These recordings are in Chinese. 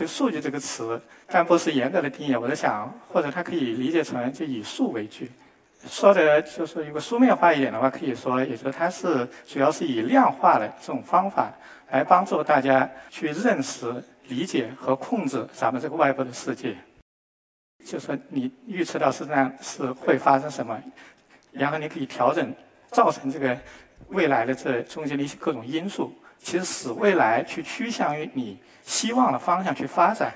就数据这个词，但不是严格的定义。我在想，或者它可以理解成就以数为据。说的就是一个书面化一点的话，可以说，也就是它是主要是以量化的这种方法来帮助大家去认识、理解和控制咱们这个外部的世界。就说你预测到实际上是会发生什么，然后你可以调整造成这个未来的这中间的一些各种因素，其实使未来去趋向于你希望的方向去发展。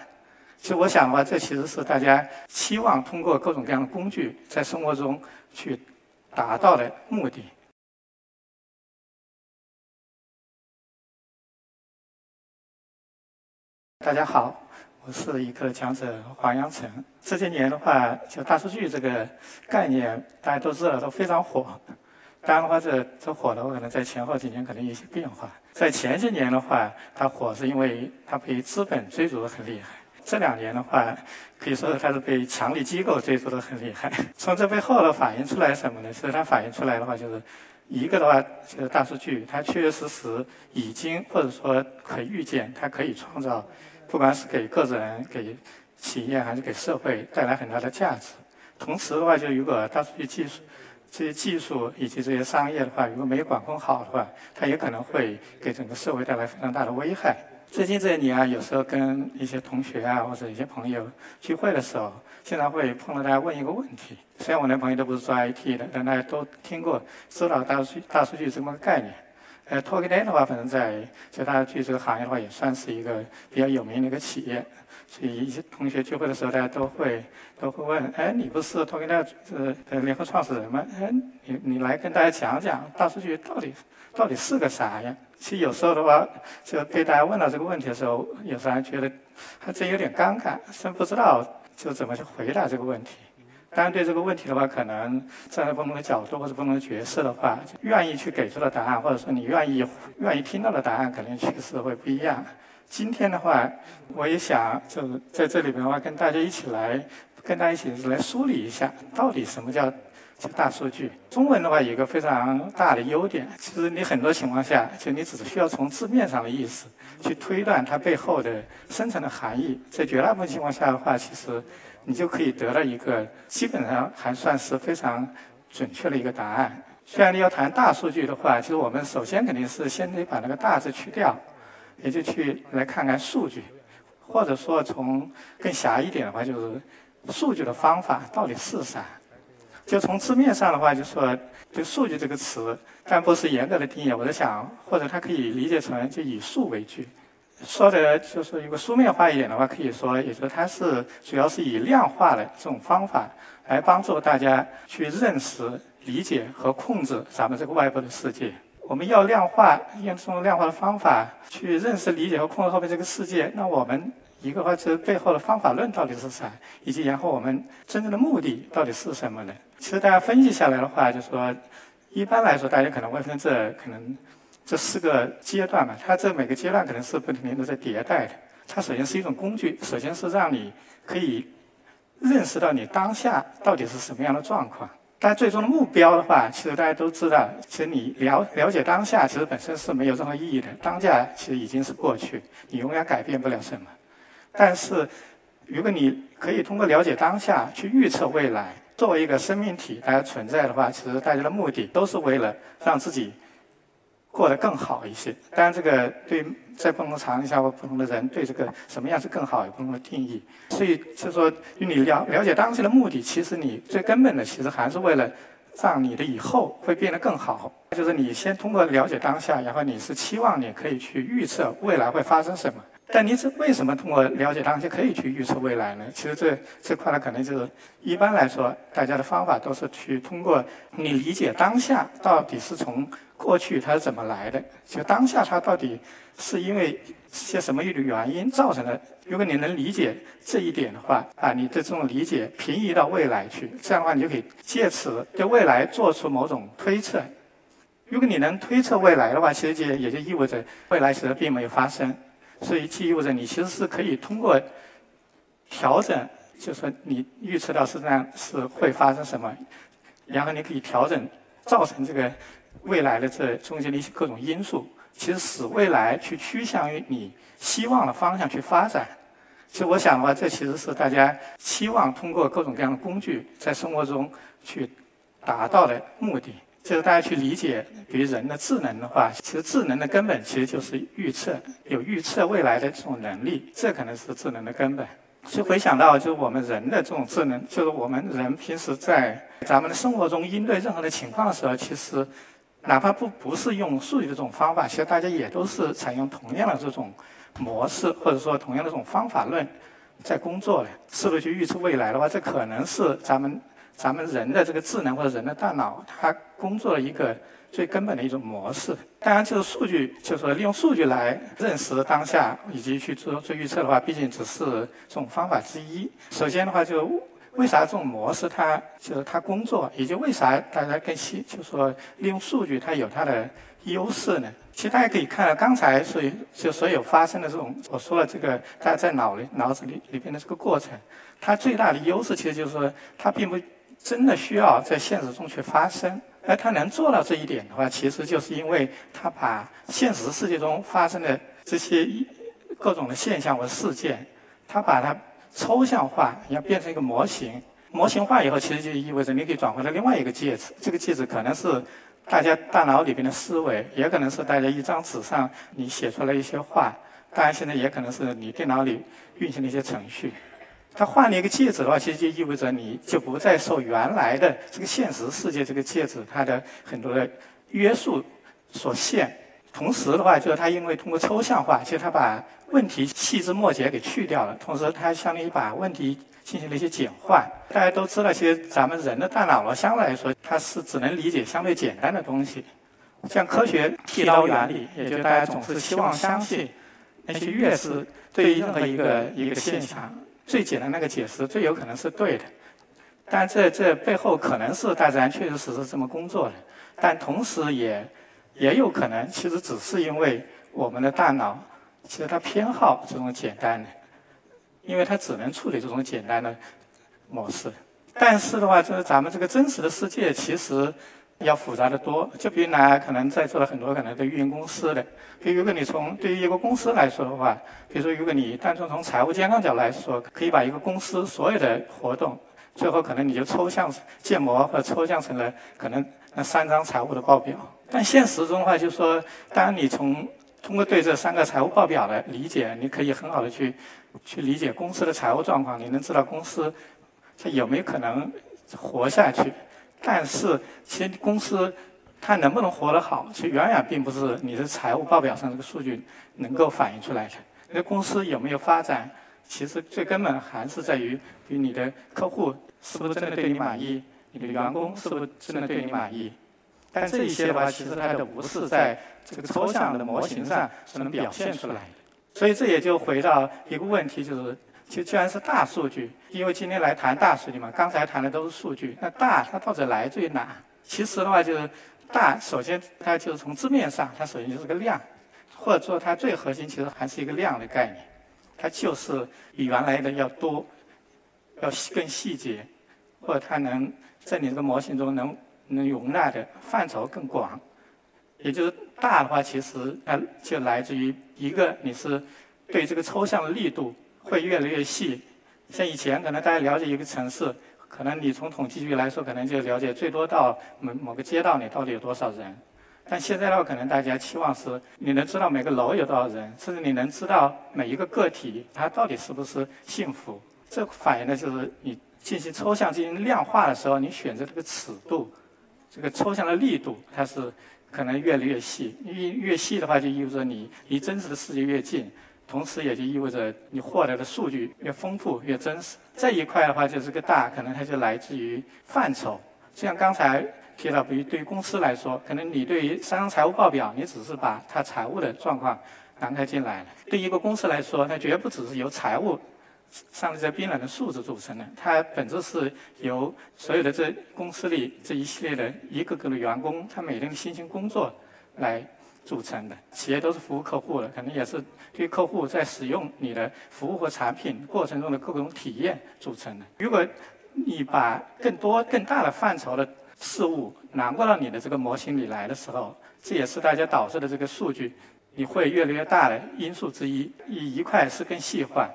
其实我想的话，这其实是大家期望通过各种各样的工具在生活中去达到的目的。大家好，我是一个讲者黄阳成。这些年的话，就大数据这个概念，大家都知道都非常火。当然的话，这这火的话，可能在前后几年可能有一些变化。在前些年的话，它火是因为它被资本追逐的很厉害。这两年的话，可以说它是被强力机构追逐的很厉害。从这背后呢，反映出来什么呢？其实它反映出来的话，就是一个的话，就是大数据，它确确实实已经或者说可预见，它可以创造，不管是给个人、给企业还是给社会带来很大的价值。同时的话，就如果大数据技术这些技术以及这些商业的话，如果没有管控好的话，它也可能会给整个社会带来非常大的危害。最近这一年啊，有时候跟一些同学啊，或者一些朋友聚会的时候，经常会碰到大家问一个问题。虽然我那朋友都不是做 IT 的，但大家都听过、知道大数据、大数据这么个概念。呃，Token 的话，反正在在大数据这个行业的话，也算是一个比较有名的一个企业。所以一些同学聚会的时候，大家都会都会问：哎，你不是 Token 呃联合创始人吗？哎，你你来跟大家讲讲大数据到底到底是个啥呀？其实有时候的话，就被大家问到这个问题的时候，有时候还觉得还真有点尴尬，真不知道就怎么去回答这个问题。当然，对这个问题的话，可能站在不同的角度或者不同的角色的话，愿意去给出的答案，或者说你愿意愿意听到的答案，肯定确实会不一样。今天的话，我也想就是在这里边的话，跟大家一起来，跟大家一起来梳理一下，到底什么叫。大数据，中文的话有一个非常大的优点，其实你很多情况下，就你只需要从字面上的意思去推断它背后的深层的含义，在绝大部分情况下的话，其实你就可以得到一个基本上还算是非常准确的一个答案。虽然你要谈大数据的话，其实我们首先肯定是先得把那个大字去掉，也就去来看看数据，或者说从更狭一点的话，就是数据的方法到底是啥。就从字面上的话，就说就数据这个词，但不是严格的定义。我在想，或者它可以理解成就以数为据。说的就是一个书面化一点的话，可以说，也就它是主要是以量化的这种方法来帮助大家去认识、理解和控制咱们这个外部的世界。我们要量化，用这种量化的方法去认识、理解和控制后面这个世界。那我们。一个话，这背后的方法论到底是啥？以及然后我们真正的目的到底是什么呢？其实大家分析下来的话，就是说一般来说，大家可能会分这可能这四个阶段嘛。它这每个阶段可能是不停的在迭代的。它首先是一种工具，首先是让你可以认识到你当下到底是什么样的状况。但最终的目标的话，其实大家都知道，其实你了了解当下，其实本身是没有任何意义的。当下其实已经是过去，你永远改变不了什么。但是，如果你可以通过了解当下去预测未来，作为一个生命体大家存在的话，其实大家的目的都是为了让自己过得更好一些。当然，这个对在不同的场景下或不同的人对这个什么样是更好有不同的定义。所以，就说你了了解当下的目的，其实你最根本的其实还是为了让你的以后会变得更好。就是你先通过了解当下，然后你是期望你可以去预测未来会发生什么。但你是为什么通过了解当下可以去预测未来呢？其实这这块呢，可能就是一般来说，大家的方法都是去通过你理解当下到底是从过去它是怎么来的，就当下它到底是因为些什么一种原因造成的。如果你能理解这一点的话，啊，你的这种理解平移到未来去，这样的话你就可以借此对未来做出某种推测。如果你能推测未来的话，其实就也就意味着未来其实并没有发生。所以，意味着你其实是可以通过调整，就是说你预测到实际上是会发生什么，然后你可以调整造成这个未来的这中间的一些各种因素，其实使未来去趋向于你希望的方向去发展。其实我想的话，这其实是大家期望通过各种各样的工具在生活中去达到的目的。就是大家去理解，比如人的智能的话，其实智能的根本其实就是预测，有预测未来的这种能力，这可能是智能的根本。所以回想到，就是我们人的这种智能，就是我们人平时在咱们的生活中应对任何的情况的时候，其实哪怕不不是用数据的这种方法，其实大家也都是采用同样的这种模式，或者说同样的这种方法论在工作的。试图去预测未来的话，这可能是咱们。咱们人的这个智能或者人的大脑，它工作的一个最根本的一种模式。当然，就是数据，就是说利用数据来认识当下以及去做做预测的话，毕竟只是这种方法之一。首先的话，就为啥这种模式它就是它工作，以及为啥大家更希就是说利用数据它有它的优势呢？其实大家可以看到，刚才所就所有发生的这种，我说了这个大家在脑里脑子里里边的这个过程，它最大的优势其实就是说它并不。真的需要在现实中去发生，而他能做到这一点的话，其实就是因为他把现实世界中发生的这些各种的现象和事件，他把它抽象化，要变成一个模型。模型化以后，其实就意味着你可以转换到另外一个介质。这个介质可能是大家大脑里边的思维，也可能是大家一张纸上你写出来一些话，当然现在也可能是你电脑里运行的一些程序。它换了一个介质的话，其实就意味着你就不再受原来的这个现实世界这个介质它的很多的约束所限。同时的话，就是它因为通过抽象化，其实它把问题细枝末节给去掉了。同时，它相当于把问题进行了一些简化。大家都知道，其实咱们人的大脑呢，相对来说它是只能理解相对简单的东西。像科学剃刀原理，也就大家总是希望相信那些越是对于任何一个一个现象。最简单那个解释最有可能是对的，但这这背后可能是大自然确确实是这么工作的，但同时也也有可能其实只是因为我们的大脑其实它偏好这种简单的，因为它只能处理这种简单的模式。但是的话，就是咱们这个真实的世界其实。要复杂的多，就比如呢，可能在座的很多可能都运营公司的，比如如果你从对于一个公司来说的话，比如说如果你单纯从财务健康角度来说，可以把一个公司所有的活动，最后可能你就抽象建模或抽象成了可能那三张财务的报表。但现实中的话，就是说，当你从通过对这三个财务报表的理解，你可以很好的去去理解公司的财务状况，你能知道公司它有没有可能活下去。但是，其实公司它能不能活得好，其实远远并不是你的财务报表上这个数据能够反映出来的。那公司有没有发展，其实最根本还是在于，比如你的客户是不是真的对你满意，你的员工是不是真的对你满意。但这一些的话，其实它都不是在这个抽象的模型上所能表现出来的。所以这也就回到一个问题，就是。就既然是大数据，因为今天来谈大数据嘛，刚才谈的都是数据。那大它到底来自于哪？其实的话，就是大，首先它就是从字面上，它首先就是个量，或者说它最核心其实还是一个量的概念，它就是比原来的要多，要更细节，或者它能在你这个模型中能能容纳的范畴更广。也就是大的话，其实它就来自于一个你是对这个抽象的力度。会越来越细，像以前可能大家了解一个城市，可能你从统计局来说，可能就了解最多到某某个街道里到底有多少人。但现在的话，可能大家期望是你能知道每个楼有多少人，甚至你能知道每一个个体他到底是不是幸福。这反映的就是你进行抽象、进行量化的时候，你选择这个尺度，这个抽象的力度，它是可能越来越细。越越细的话，就意味着你离真实的世界越近。同时，也就意味着你获得的数据越丰富、越真实。这一块的话，就是个大，可能它就来自于范畴。就像刚才提到，比如对于公司来说，可能你对于三张财务报表，你只是把它财务的状况囊括进来了。对一个公司来说，它绝不只是由财务上面这冰冷的数字组成的，它本质是由所有的这公司里这一系列的一个个的员工，他每天的辛勤工作来。组成的企业都是服务客户的，可能也是对客户在使用你的服务和产品过程中的各种体验组成的。如果你把更多更大的范畴的事物囊括到你的这个模型里来的时候，这也是大家导致的这个数据你会越来越大的因素之一。一一块是更细化，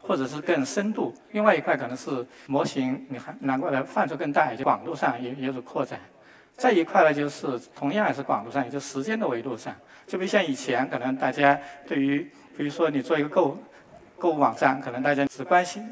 或者是更深度；另外一块可能是模型，你还难过的范畴更大，也就广度上也也有扩展。再一块呢，就是同样也是广度上，也就时间的维度上。就比如像以前，可能大家对于，比如说你做一个购物购物网站，可能大家只关心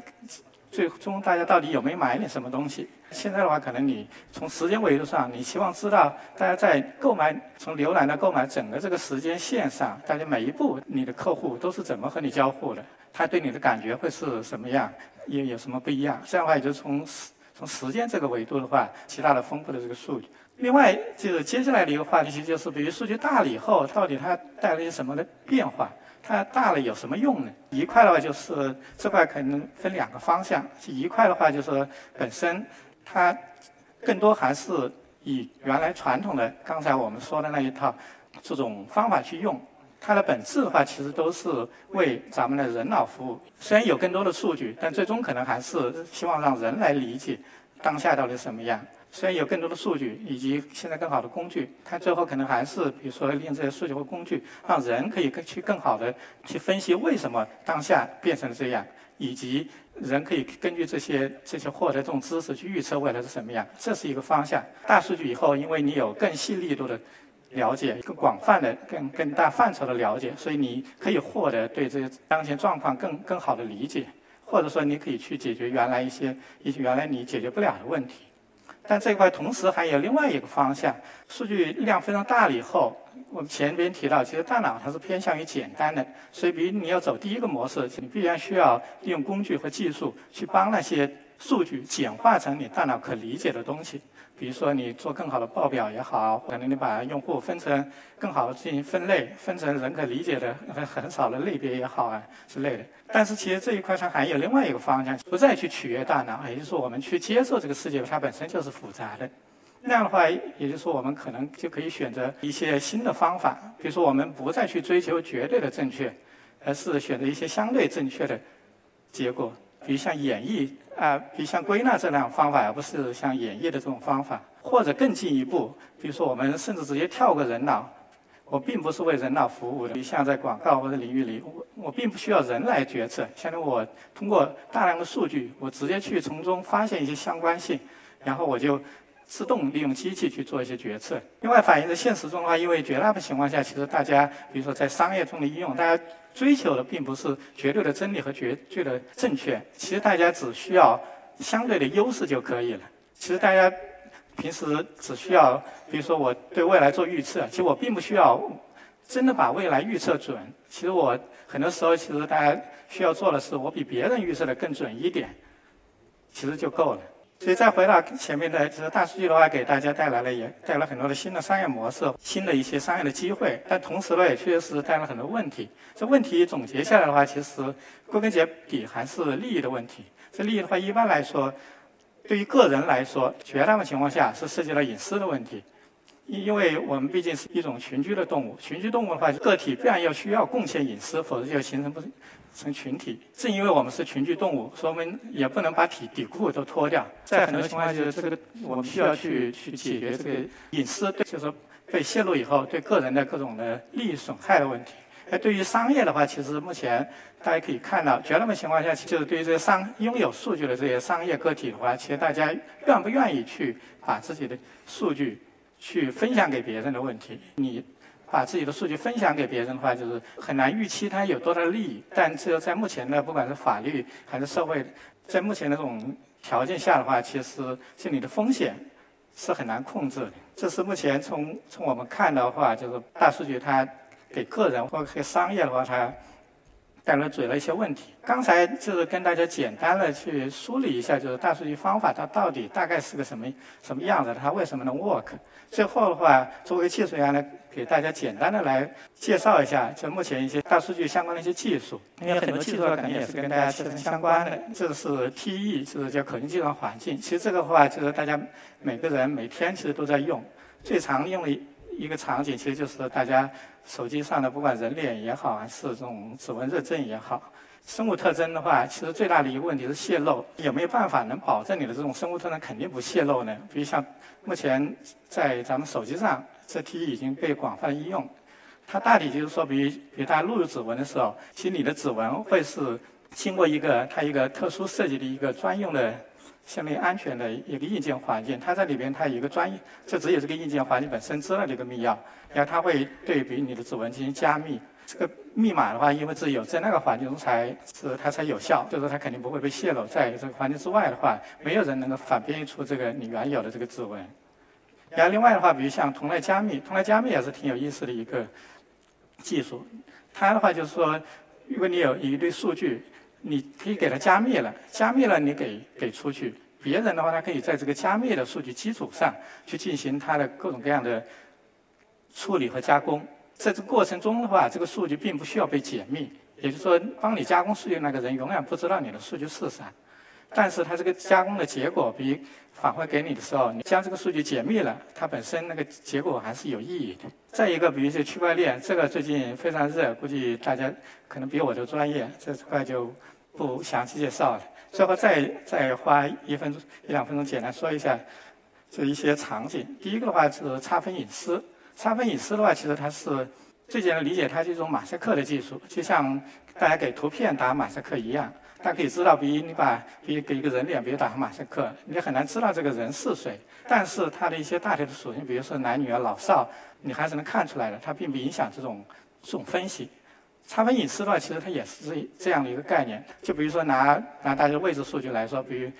最终大家到底有没有买点什么东西。现在的话，可能你从时间维度上，你希望知道大家在购买从浏览到购买整个这个时间线上，大家每一步你的客户都是怎么和你交互的，他对你的感觉会是什么样，也有什么不一样？这样的话，也就从时从时间这个维度的话，其他的丰富的这个数据。另外就是接下来的一个话题，就是比如数据大了以后，到底它带来一些什么的变化？它大了有什么用呢？一块的话就是这块可能分两个方向，一块的话就是本身。它更多还是以原来传统的刚才我们说的那一套这种方法去用，它的本质的话其实都是为咱们的人脑服务。虽然有更多的数据，但最终可能还是希望让人来理解当下到底什么样。虽然有更多的数据以及现在更好的工具，它最后可能还是比如说利用这些数据和工具，让人可以更去更好的去分析为什么当下变成了这样。以及人可以根据这些这些获得这种知识去预测未来是什么样，这是一个方向。大数据以后，因为你有更细力度的了解、更广泛的、更更大范畴的了解，所以你可以获得对这些当前状况更更好的理解，或者说你可以去解决原来一些一些原来你解决不了的问题。但这块同时还有另外一个方向，数据量非常大了以后，我们前边提到，其实大脑它是偏向于简单的，所以比如你要走第一个模式，你必然需要利用工具和技术去帮那些数据简化成你大脑可理解的东西。比如说，你做更好的报表也好，可能你把用户分成更好的进行分类，分成人可理解的很少的类别也好啊之类的。但是其实这一块上还有另外一个方向，不再去取悦大脑，也就是说我们去接受这个世界，它本身就是复杂的。那样的话，也就是说我们可能就可以选择一些新的方法，比如说我们不再去追求绝对的正确，而是选择一些相对正确的结果。比如像演绎啊，比如像归纳这两种方法，而不是像演绎的这种方法，或者更进一步，比如说我们甚至直接跳过人脑，我并不是为人脑服务的。比如像在广告或者领域里，我我并不需要人来决策，相当于我通过大量的数据，我直接去从中发现一些相关性，然后我就。自动利用机器去做一些决策。另外，反映在现实中的话，因为绝大部分情况下，其实大家，比如说在商业中的应用，大家追求的并不是绝对的真理和绝对的正确。其实大家只需要相对的优势就可以了。其实大家平时只需要，比如说我对未来做预测，其实我并不需要真的把未来预测准。其实我很多时候，其实大家需要做的是，我比别人预测的更准一点，其实就够了。所以再回到前面的，就是大数据的话，给大家带来了也带来很多的新的商业模式，新的一些商业的机会。但同时呢，也确实带来很多问题。这问题总结下来的话，其实归根结底还是利益的问题。这利益的话，一般来说，对于个人来说，绝大部分情况下是涉及到隐私的问题。因因为我们毕竟是一种群居的动物，群居动物的话，个体必然要需要贡献隐私，否则就形成不成群体。正因为我们是群居动物，说明也不能把底底裤都脱掉。在很多情况下，就是这个我们需要去去解决这个隐私，对，就是被泄露以后对个人的各种的利益损害的问题。而对于商业的话，其实目前大家可以看到，绝大部分情况下，就是对于这些商拥有数据的这些商业个体的话，其实大家愿不愿意去把自己的数据。去分享给别人的问题，你把自己的数据分享给别人的话，就是很难预期它有多大的利益。但只有在目前的不管是法律还是社会，在目前的这种条件下的话，其实心理的风险是很难控制。这是目前从从我们看的话，就是大数据它给个人或给商业的话，它。带来嘴了一些问题。刚才就是跟大家简单的去梳理一下，就是大数据方法它到底大概是个什么什么样子，它为什么能 work。最后的话，作为技术员呢，给大家简单的来介绍一下，就目前一些大数据相关的一些技术。因为很多技术肯定也是跟大家切身相关的。这是 TE，就是叫可用计算环境。其实这个话就是大家每个人每天其实都在用，最常用的。一个场景其实就是大家手机上的，不管人脸也好，还是这种指纹认证也好，生物特征的话，其实最大的一个问题是泄露。有没有办法能保证你的这种生物特征肯定不泄露呢？比如像目前在咱们手机上，这 T 已经被广泛应用。它大体就是说，比如比如大家录入指纹的时候，其实你的指纹会是经过一个它一个特殊设计的一个专用的相对安全的一个硬件环境，它在里边它有一个专业，就只有这个硬件环境本身知道这个密钥，然后它会对比你的指纹进行加密。这个密码的话，因为只有在那个环境中才是它才有效，就是它肯定不会被泄露。在这个环境之外的话，没有人能够反编译出这个你原有的这个指纹。然后另外的话，比如像同类加密，同类加密也是挺有意思的一个技术。它的话就是说，如果你有一堆数据，你可以给它加密了，加密了你给给出去，别人的话他可以在这个加密的数据基础上去进行他的各种各样的处理和加工。在这过程中的话，这个数据并不需要被解密，也就是说，帮你加工数据那个人永远不知道你的数据是啥。但是它这个加工的结果，比返回给你的时候，你将这个数据解密了，它本身那个结果还是有意义的。再一个，比如说区块链，这个最近非常热，估计大家可能比我都专业，这块就不详细介绍了。最后再再花一分钟一两分钟，简单说一下这一些场景。第一个的话是差分隐私。差分隐私的话，其实它是最简单理解，它是一种马赛克的技术，就像大家给图片打马赛克一样。大家可以知道，比如你把比如给一个人脸，比如打上马赛克，你很难知道这个人是谁。但是它的一些大体的属性，比如说男女啊、老少，你还是能看出来的。它并不影响这种这种分析。差分隐私的话，其实它也是这这样的一个概念。就比如说拿拿大家位置数据来说，比如。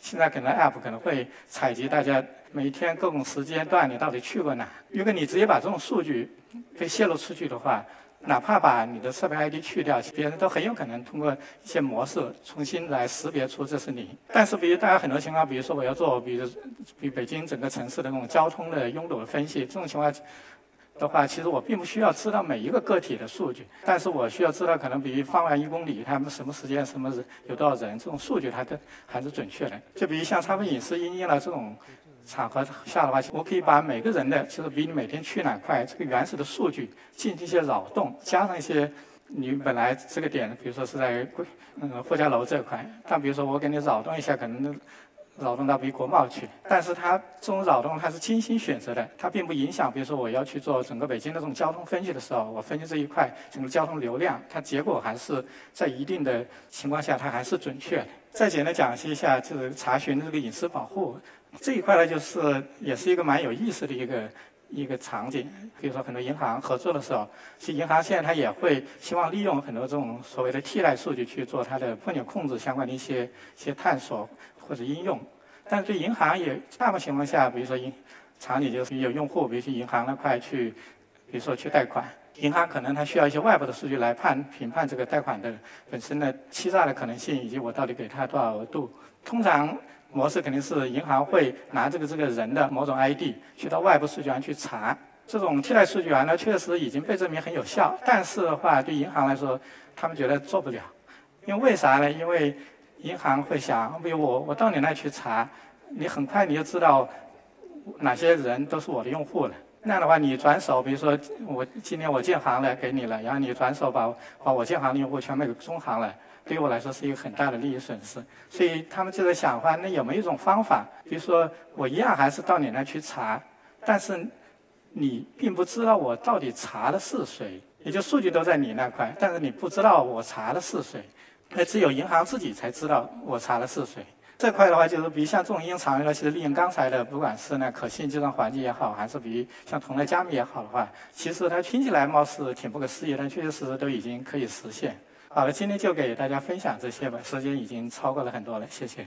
现在可能 App 可能会采集大家每一天各种时间段你到底去过哪。如果你直接把这种数据被泄露出去的话，哪怕把你的设备 ID 去掉，别人都很有可能通过一些模式重新来识别出这是你。但是，比如大家很多情况，比如说我要做，比如比北京整个城市的那种交通的拥堵的分析，这种情况。的话，其实我并不需要知道每一个个体的数据，但是我需要知道可能比如方圆一公里他们什么时间、什么人有多少人，这种数据它的还是准确的。就比如像差分隐私应用了这种场合下的话，我可以把每个人的，就是比你每天去哪块这个原始的数据进行一些扰动，加上一些你本来这个点，比如说是在嗯霍家楼这块，但比如说我给你扰动一下，可能。扰动到比国贸去，但是它这种扰动它是精心选择的，它并不影响。比如说我要去做整个北京的这种交通分析的时候，我分析这一块整个交通流量，它结果还是在一定的情况下它还是准确的。再简单讲一下，就是查询这个隐私保护这一块呢，就是也是一个蛮有意思的一个一个场景。比如说很多银行合作的时候，其实银行现在它也会希望利用很多这种所谓的替代数据去做它的风险控制相关的一些一些探索。或者应用，但是对银行也大部分情况下，比如说银场景就是有用户，比如说银行那块去，比如说去贷款，银行可能它需要一些外部的数据来判评判这个贷款的本身的欺诈的可能性，以及我到底给他多少额度。通常模式肯定是银行会拿这个这个人的某种 ID 去到外部数据源去查，这种替代数据源呢确实已经被证明很有效，但是的话对银行来说，他们觉得做不了，因为为啥呢？因为银行会想，比如我我到你那去查，你很快你就知道哪些人都是我的用户了。那样的话，你转手，比如说我今天我建行了给你了，然后你转手把把我建行的用户全卖给中行了，对于我来说是一个很大的利益损失。所以他们就在想，话那有没有一种方法，比如说我一样还是到你那去查，但是你并不知道我到底查的是谁，也就数据都在你那块，但是你不知道我查的是谁。那只有银行自己才知道我查的是谁。这块的话，就是比如像这种应用场景呢，其实利用刚才的，不管是呢可信计算环境也好，还是比如像同类加密也好的话，其实它听起来貌似挺不可思议，但确确实实都已经可以实现。好了，今天就给大家分享这些吧，时间已经超过了很多了，谢谢。